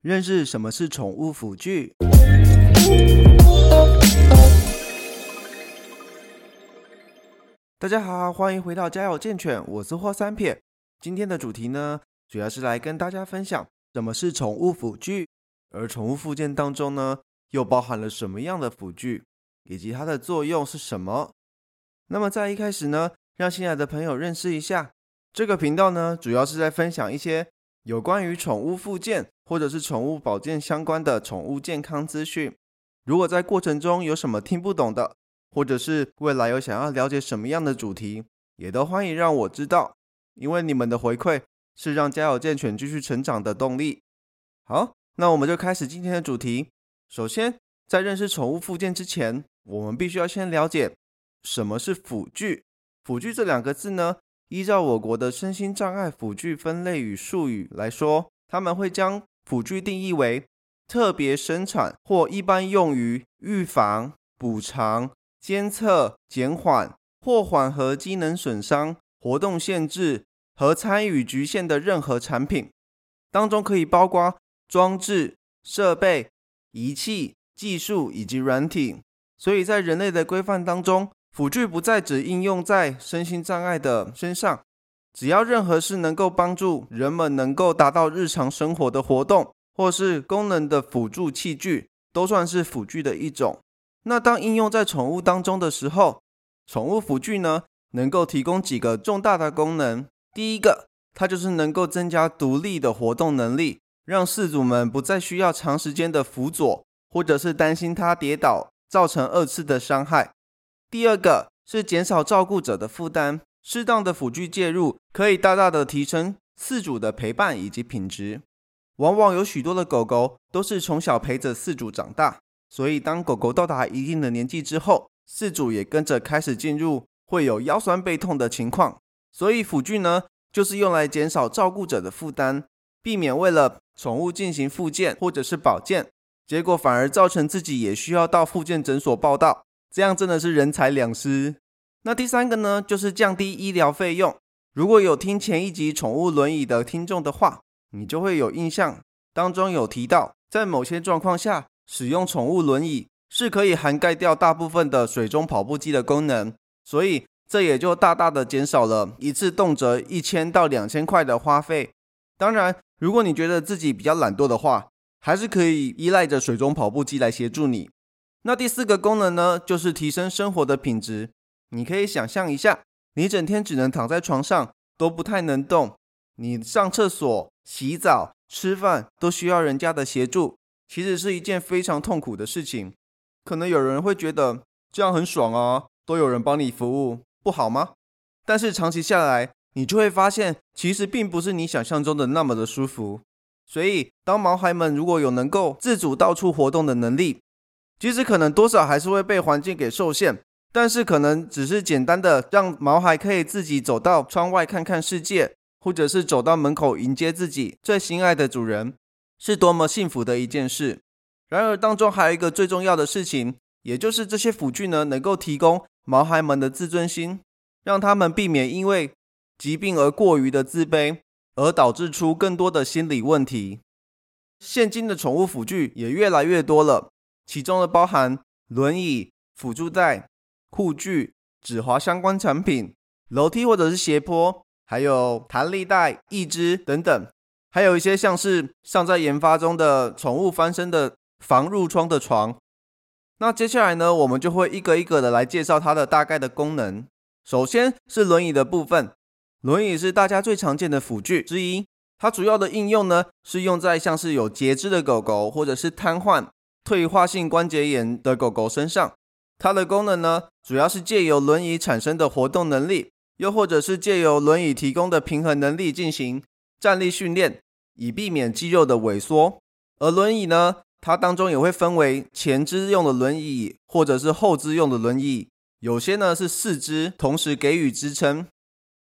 认识什么是宠物辅具。大家好，欢迎回到家有健犬，我是霍三撇。今天的主题呢，主要是来跟大家分享什么是宠物辅具，而宠物附件当中呢，又包含了什么样的辅具，以及它的作用是什么。那么在一开始呢，让新来的朋友认识一下这个频道呢，主要是在分享一些。有关于宠物附件或者是宠物保健相关的宠物健康资讯，如果在过程中有什么听不懂的，或者是未来有想要了解什么样的主题，也都欢迎让我知道，因为你们的回馈是让家有健犬继续成长的动力。好，那我们就开始今天的主题。首先，在认识宠物附件之前，我们必须要先了解什么是辅具。辅具这两个字呢？依照我国的身心障碍辅具分类与术语来说，他们会将辅具定义为特别生产或一般用于预防、补偿、监测、减缓或缓和机能损伤、活动限制和参与局限的任何产品，当中可以包括装置、设备、仪器、技术以及软体。所以在人类的规范当中。辅具不再只应用在身心障碍的身上，只要任何是能够帮助人们能够达到日常生活的活动，或是功能的辅助器具，都算是辅具的一种。那当应用在宠物当中的时候，宠物辅具呢，能够提供几个重大的功能。第一个，它就是能够增加独立的活动能力，让饲主们不再需要长时间的辅佐，或者是担心它跌倒造成二次的伤害。第二个是减少照顾者的负担，适当的辅具介入可以大大的提升饲主的陪伴以及品质。往往有许多的狗狗都是从小陪着饲主长大，所以当狗狗到达一定的年纪之后，饲主也跟着开始进入会有腰酸背痛的情况。所以辅具呢，就是用来减少照顾者的负担，避免为了宠物进行复健或者是保健，结果反而造成自己也需要到复健诊所报道。这样真的是人财两失。那第三个呢，就是降低医疗费用。如果有听前一集宠物轮椅的听众的话，你就会有印象，当中有提到，在某些状况下，使用宠物轮椅是可以涵盖掉大部分的水中跑步机的功能，所以这也就大大的减少了一次动辄一千到两千块的花费。当然，如果你觉得自己比较懒惰的话，还是可以依赖着水中跑步机来协助你。那第四个功能呢，就是提升生活的品质。你可以想象一下，你整天只能躺在床上，都不太能动，你上厕所、洗澡、吃饭都需要人家的协助，其实是一件非常痛苦的事情。可能有人会觉得这样很爽啊，都有人帮你服务，不好吗？但是长期下来，你就会发现，其实并不是你想象中的那么的舒服。所以，当毛孩们如果有能够自主到处活动的能力，其实可能多少还是会被环境给受限，但是可能只是简单的让毛孩可以自己走到窗外看看世界，或者是走到门口迎接自己最心爱的主人，是多么幸福的一件事。然而当中还有一个最重要的事情，也就是这些辅具呢，能够提供毛孩们的自尊心，让他们避免因为疾病而过于的自卑，而导致出更多的心理问题。现今的宠物辅具也越来越多了。其中的包含轮椅、辅助带、护具、止滑相关产品、楼梯或者是斜坡，还有弹力带、义肢等等，还有一些像是尚在研发中的宠物翻身的防褥疮的床。那接下来呢，我们就会一个一个的来介绍它的大概的功能。首先是轮椅的部分，轮椅是大家最常见的辅具之一，它主要的应用呢是用在像是有截肢的狗狗或者是瘫痪。退化性关节炎的狗狗身上，它的功能呢，主要是借由轮椅产生的活动能力，又或者是借由轮椅提供的平衡能力进行站立训练，以避免肌肉的萎缩。而轮椅呢，它当中也会分为前肢用的轮椅，或者是后肢用的轮椅，有些呢是四肢同时给予支撑。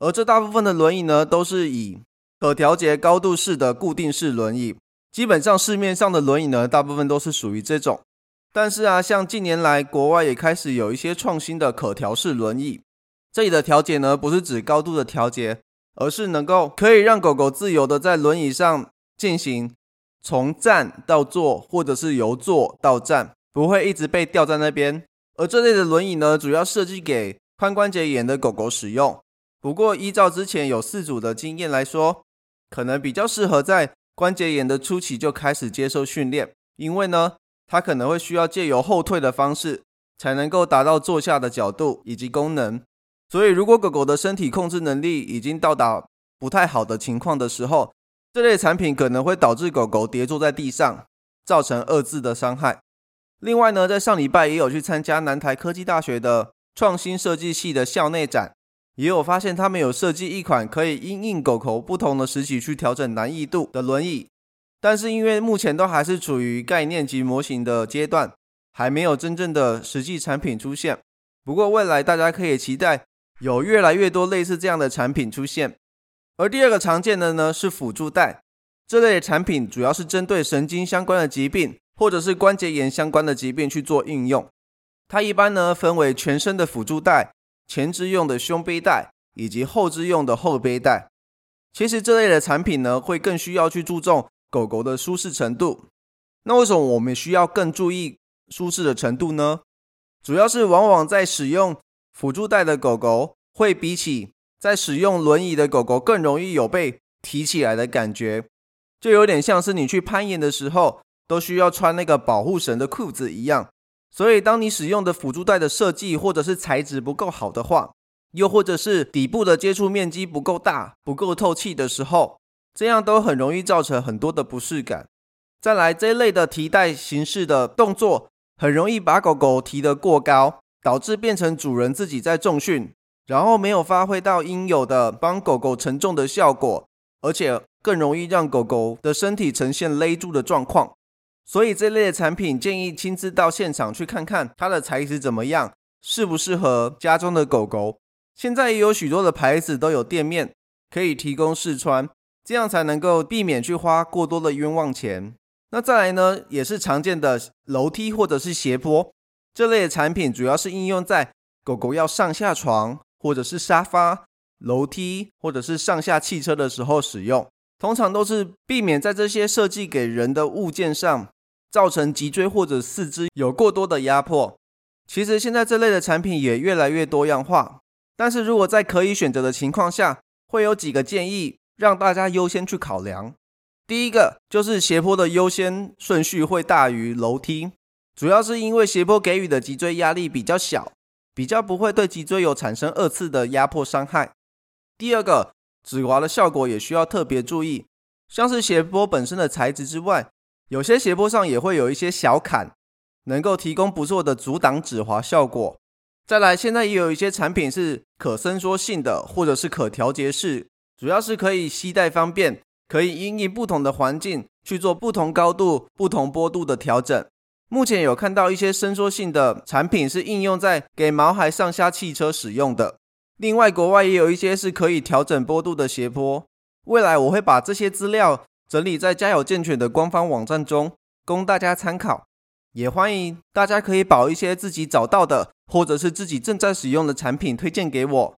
而这大部分的轮椅呢，都是以可调节高度式的固定式轮椅。基本上市面上的轮椅呢，大部分都是属于这种。但是啊，像近年来国外也开始有一些创新的可调式轮椅。这里的调节呢，不是指高度的调节，而是能够可以让狗狗自由的在轮椅上进行从站到坐，或者是由坐到站，不会一直被吊在那边。而这类的轮椅呢，主要设计给髋关节炎的狗狗使用。不过，依照之前有四组的经验来说，可能比较适合在关节炎的初期就开始接受训练，因为呢，它可能会需要借由后退的方式，才能够达到坐下的角度以及功能。所以，如果狗狗的身体控制能力已经到达不太好的情况的时候，这类产品可能会导致狗狗跌坐在地上，造成二次的伤害。另外呢，在上礼拜也有去参加南台科技大学的创新设计系的校内展，也有发现他们有设计一款可以因应狗狗不同的时期去调整难易度的轮椅。但是因为目前都还是处于概念及模型的阶段，还没有真正的实际产品出现。不过未来大家可以期待有越来越多类似这样的产品出现。而第二个常见的呢是辅助带，这类产品主要是针对神经相关的疾病或者是关节炎相关的疾病去做应用。它一般呢分为全身的辅助带、前肢用的胸背带以及后肢用的后背带。其实这类的产品呢会更需要去注重狗狗的舒适程度。那为什么我们需要更注意舒适的程度呢？主要是往往在使用辅助带的狗狗会比起在使用轮椅的狗狗更容易有被提起来的感觉，就有点像是你去攀岩的时候都需要穿那个保护绳的裤子一样。所以，当你使用的辅助带的设计或者是材质不够好的话，又或者是底部的接触面积不够大、不够透气的时候，这样都很容易造成很多的不适感。再来，这一类的提带形式的动作，很容易把狗狗提得过高，导致变成主人自己在重训。然后没有发挥到应有的帮狗狗承重的效果，而且更容易让狗狗的身体呈现勒住的状况。所以这类的产品建议亲自到现场去看看它的材质怎么样，适不适合家中的狗狗。现在也有许多的牌子都有店面可以提供试穿，这样才能够避免去花过多的冤枉钱。那再来呢，也是常见的楼梯或者是斜坡这类的产品，主要是应用在狗狗要上下床。或者是沙发、楼梯，或者是上下汽车的时候使用，通常都是避免在这些设计给人的物件上造成脊椎或者四肢有过多的压迫。其实现在这类的产品也越来越多样化，但是如果在可以选择的情况下，会有几个建议让大家优先去考量。第一个就是斜坡的优先顺序会大于楼梯，主要是因为斜坡给予的脊椎压力比较小。比较不会对脊椎有产生二次的压迫伤害。第二个，指滑的效果也需要特别注意，像是斜坡本身的材质之外，有些斜坡上也会有一些小坎，能够提供不错的阻挡指滑效果。再来，现在也有一些产品是可伸缩性的，或者是可调节式，主要是可以携带方便，可以因应不同的环境去做不同高度、不同坡度的调整。目前有看到一些伸缩性的产品是应用在给毛孩上下汽车使用的。另外，国外也有一些是可以调整坡度的斜坡。未来我会把这些资料整理在家有健全的官方网站中，供大家参考。也欢迎大家可以把一些自己找到的或者是自己正在使用的产品推荐给我。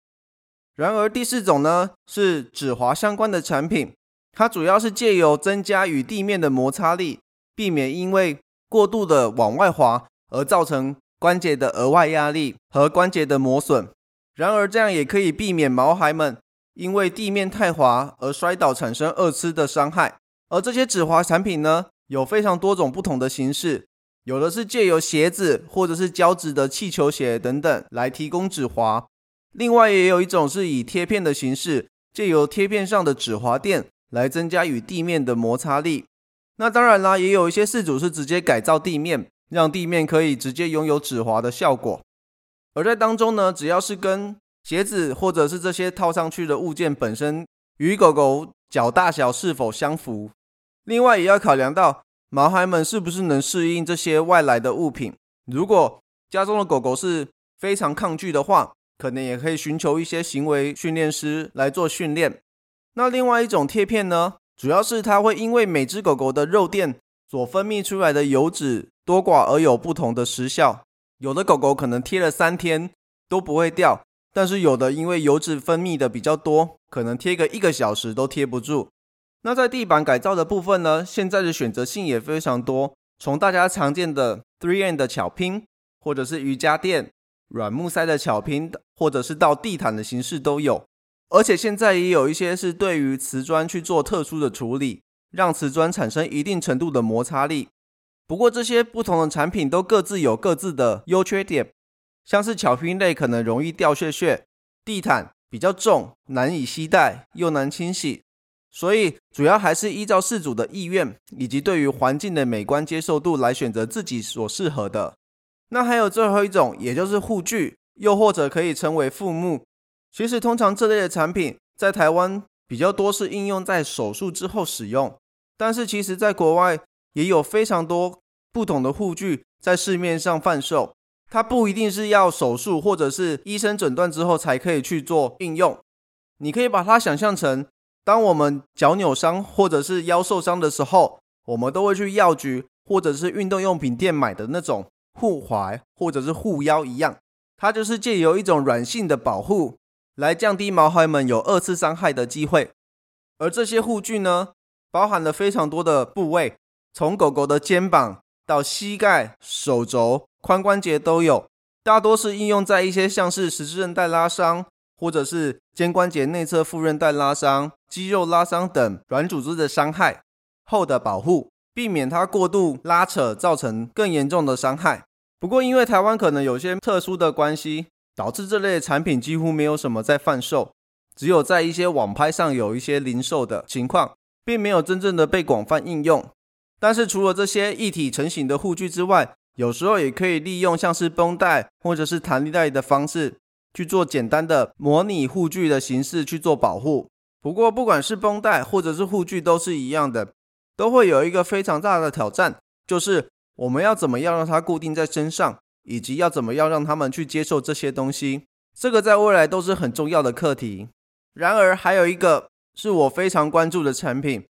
然而，第四种呢是指滑相关的产品，它主要是借由增加与地面的摩擦力，避免因为过度的往外滑，而造成关节的额外压力和关节的磨损。然而，这样也可以避免毛孩们因为地面太滑而摔倒，产生二次的伤害。而这些止滑产品呢，有非常多种不同的形式，有的是借由鞋子或者是胶质的气球鞋等等来提供止滑。另外，也有一种是以贴片的形式，借由贴片上的止滑垫来增加与地面的摩擦力。那当然啦，也有一些事主是直接改造地面，让地面可以直接拥有止滑的效果。而在当中呢，只要是跟鞋子或者是这些套上去的物件本身与狗狗脚大小是否相符，另外也要考量到毛孩们是不是能适应这些外来的物品。如果家中的狗狗是非常抗拒的话，可能也可以寻求一些行为训练师来做训练。那另外一种贴片呢？主要是它会因为每只狗狗的肉垫所分泌出来的油脂多寡而有不同的时效。有的狗狗可能贴了三天都不会掉，但是有的因为油脂分泌的比较多，可能贴个一个小时都贴不住。那在地板改造的部分呢，现在的选择性也非常多，从大家常见的 Three N 的巧拼，或者是瑜伽垫、软木塞的巧拼，或者是到地毯的形式都有。而且现在也有一些是对于瓷砖去做特殊的处理，让瓷砖产生一定程度的摩擦力。不过这些不同的产品都各自有各自的优缺点，像是巧拼类可能容易掉屑屑，地毯比较重，难以携带又难清洗。所以主要还是依照事主的意愿以及对于环境的美观接受度来选择自己所适合的。那还有最后一种，也就是护具，又或者可以称为护木。其实通常这类的产品在台湾比较多是应用在手术之后使用，但是其实在国外也有非常多不同的护具在市面上贩售。它不一定是要手术或者是医生诊断之后才可以去做应用。你可以把它想象成。当我们脚扭伤或者是腰受伤的时候，我们都会去药局或者是运动用品店买的那种护踝或者是护腰一样，它就是借由一种软性的保护来降低毛孩们有二次伤害的机会。而这些护具呢，包含了非常多的部位，从狗狗的肩膀到膝盖、手肘、髋关节都有，大多是应用在一些像是十字韧带拉伤。或者是肩关节内侧副韧带拉伤、肌肉拉伤等软组织的伤害后的保护，避免它过度拉扯造成更严重的伤害。不过，因为台湾可能有些特殊的关系，导致这类产品几乎没有什么在贩售，只有在一些网拍上有一些零售的情况，并没有真正的被广泛应用。但是，除了这些一体成型的护具之外，有时候也可以利用像是绷带或者是弹力带的方式。去做简单的模拟护具的形式去做保护。不过，不管是绷带或者是护具，都是一样的，都会有一个非常大的挑战，就是我们要怎么样让它固定在身上，以及要怎么样让他们去接受这些东西。这个在未来都是很重要的课题。然而，还有一个是我非常关注的产品，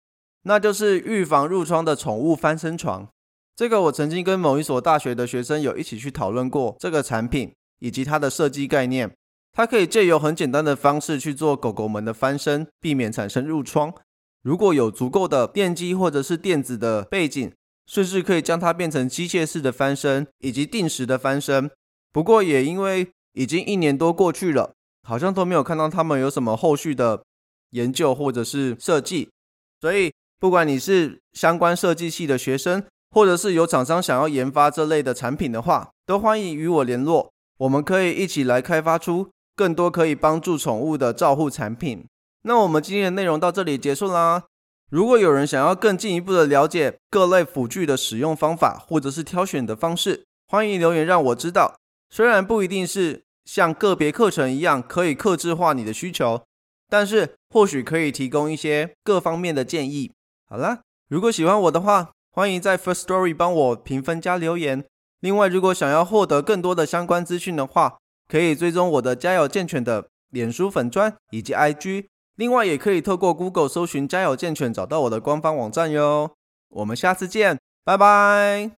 那就是预防褥疮的宠物翻身床。这个我曾经跟某一所大学的学生有一起去讨论过这个产品。以及它的设计概念，它可以借由很简单的方式去做狗狗们的翻身，避免产生褥疮。如果有足够的电机或者是电子的背景，甚至可以将它变成机械式的翻身以及定时的翻身。不过也因为已经一年多过去了，好像都没有看到他们有什么后续的研究或者是设计。所以不管你是相关设计系的学生，或者是有厂商想要研发这类的产品的话，都欢迎与我联络。我们可以一起来开发出更多可以帮助宠物的照护产品。那我们今天的内容到这里结束啦。如果有人想要更进一步的了解各类辅具的使用方法，或者是挑选的方式，欢迎留言让我知道。虽然不一定是像个别课程一样可以克制化你的需求，但是或许可以提供一些各方面的建议。好啦，如果喜欢我的话，欢迎在 First Story 帮我评分加留言。另外，如果想要获得更多的相关资讯的话，可以追踪我的家有健全的脸书粉砖以及 IG。另外，也可以透过 Google 搜寻家有健全，找到我的官方网站哟。我们下次见，拜拜。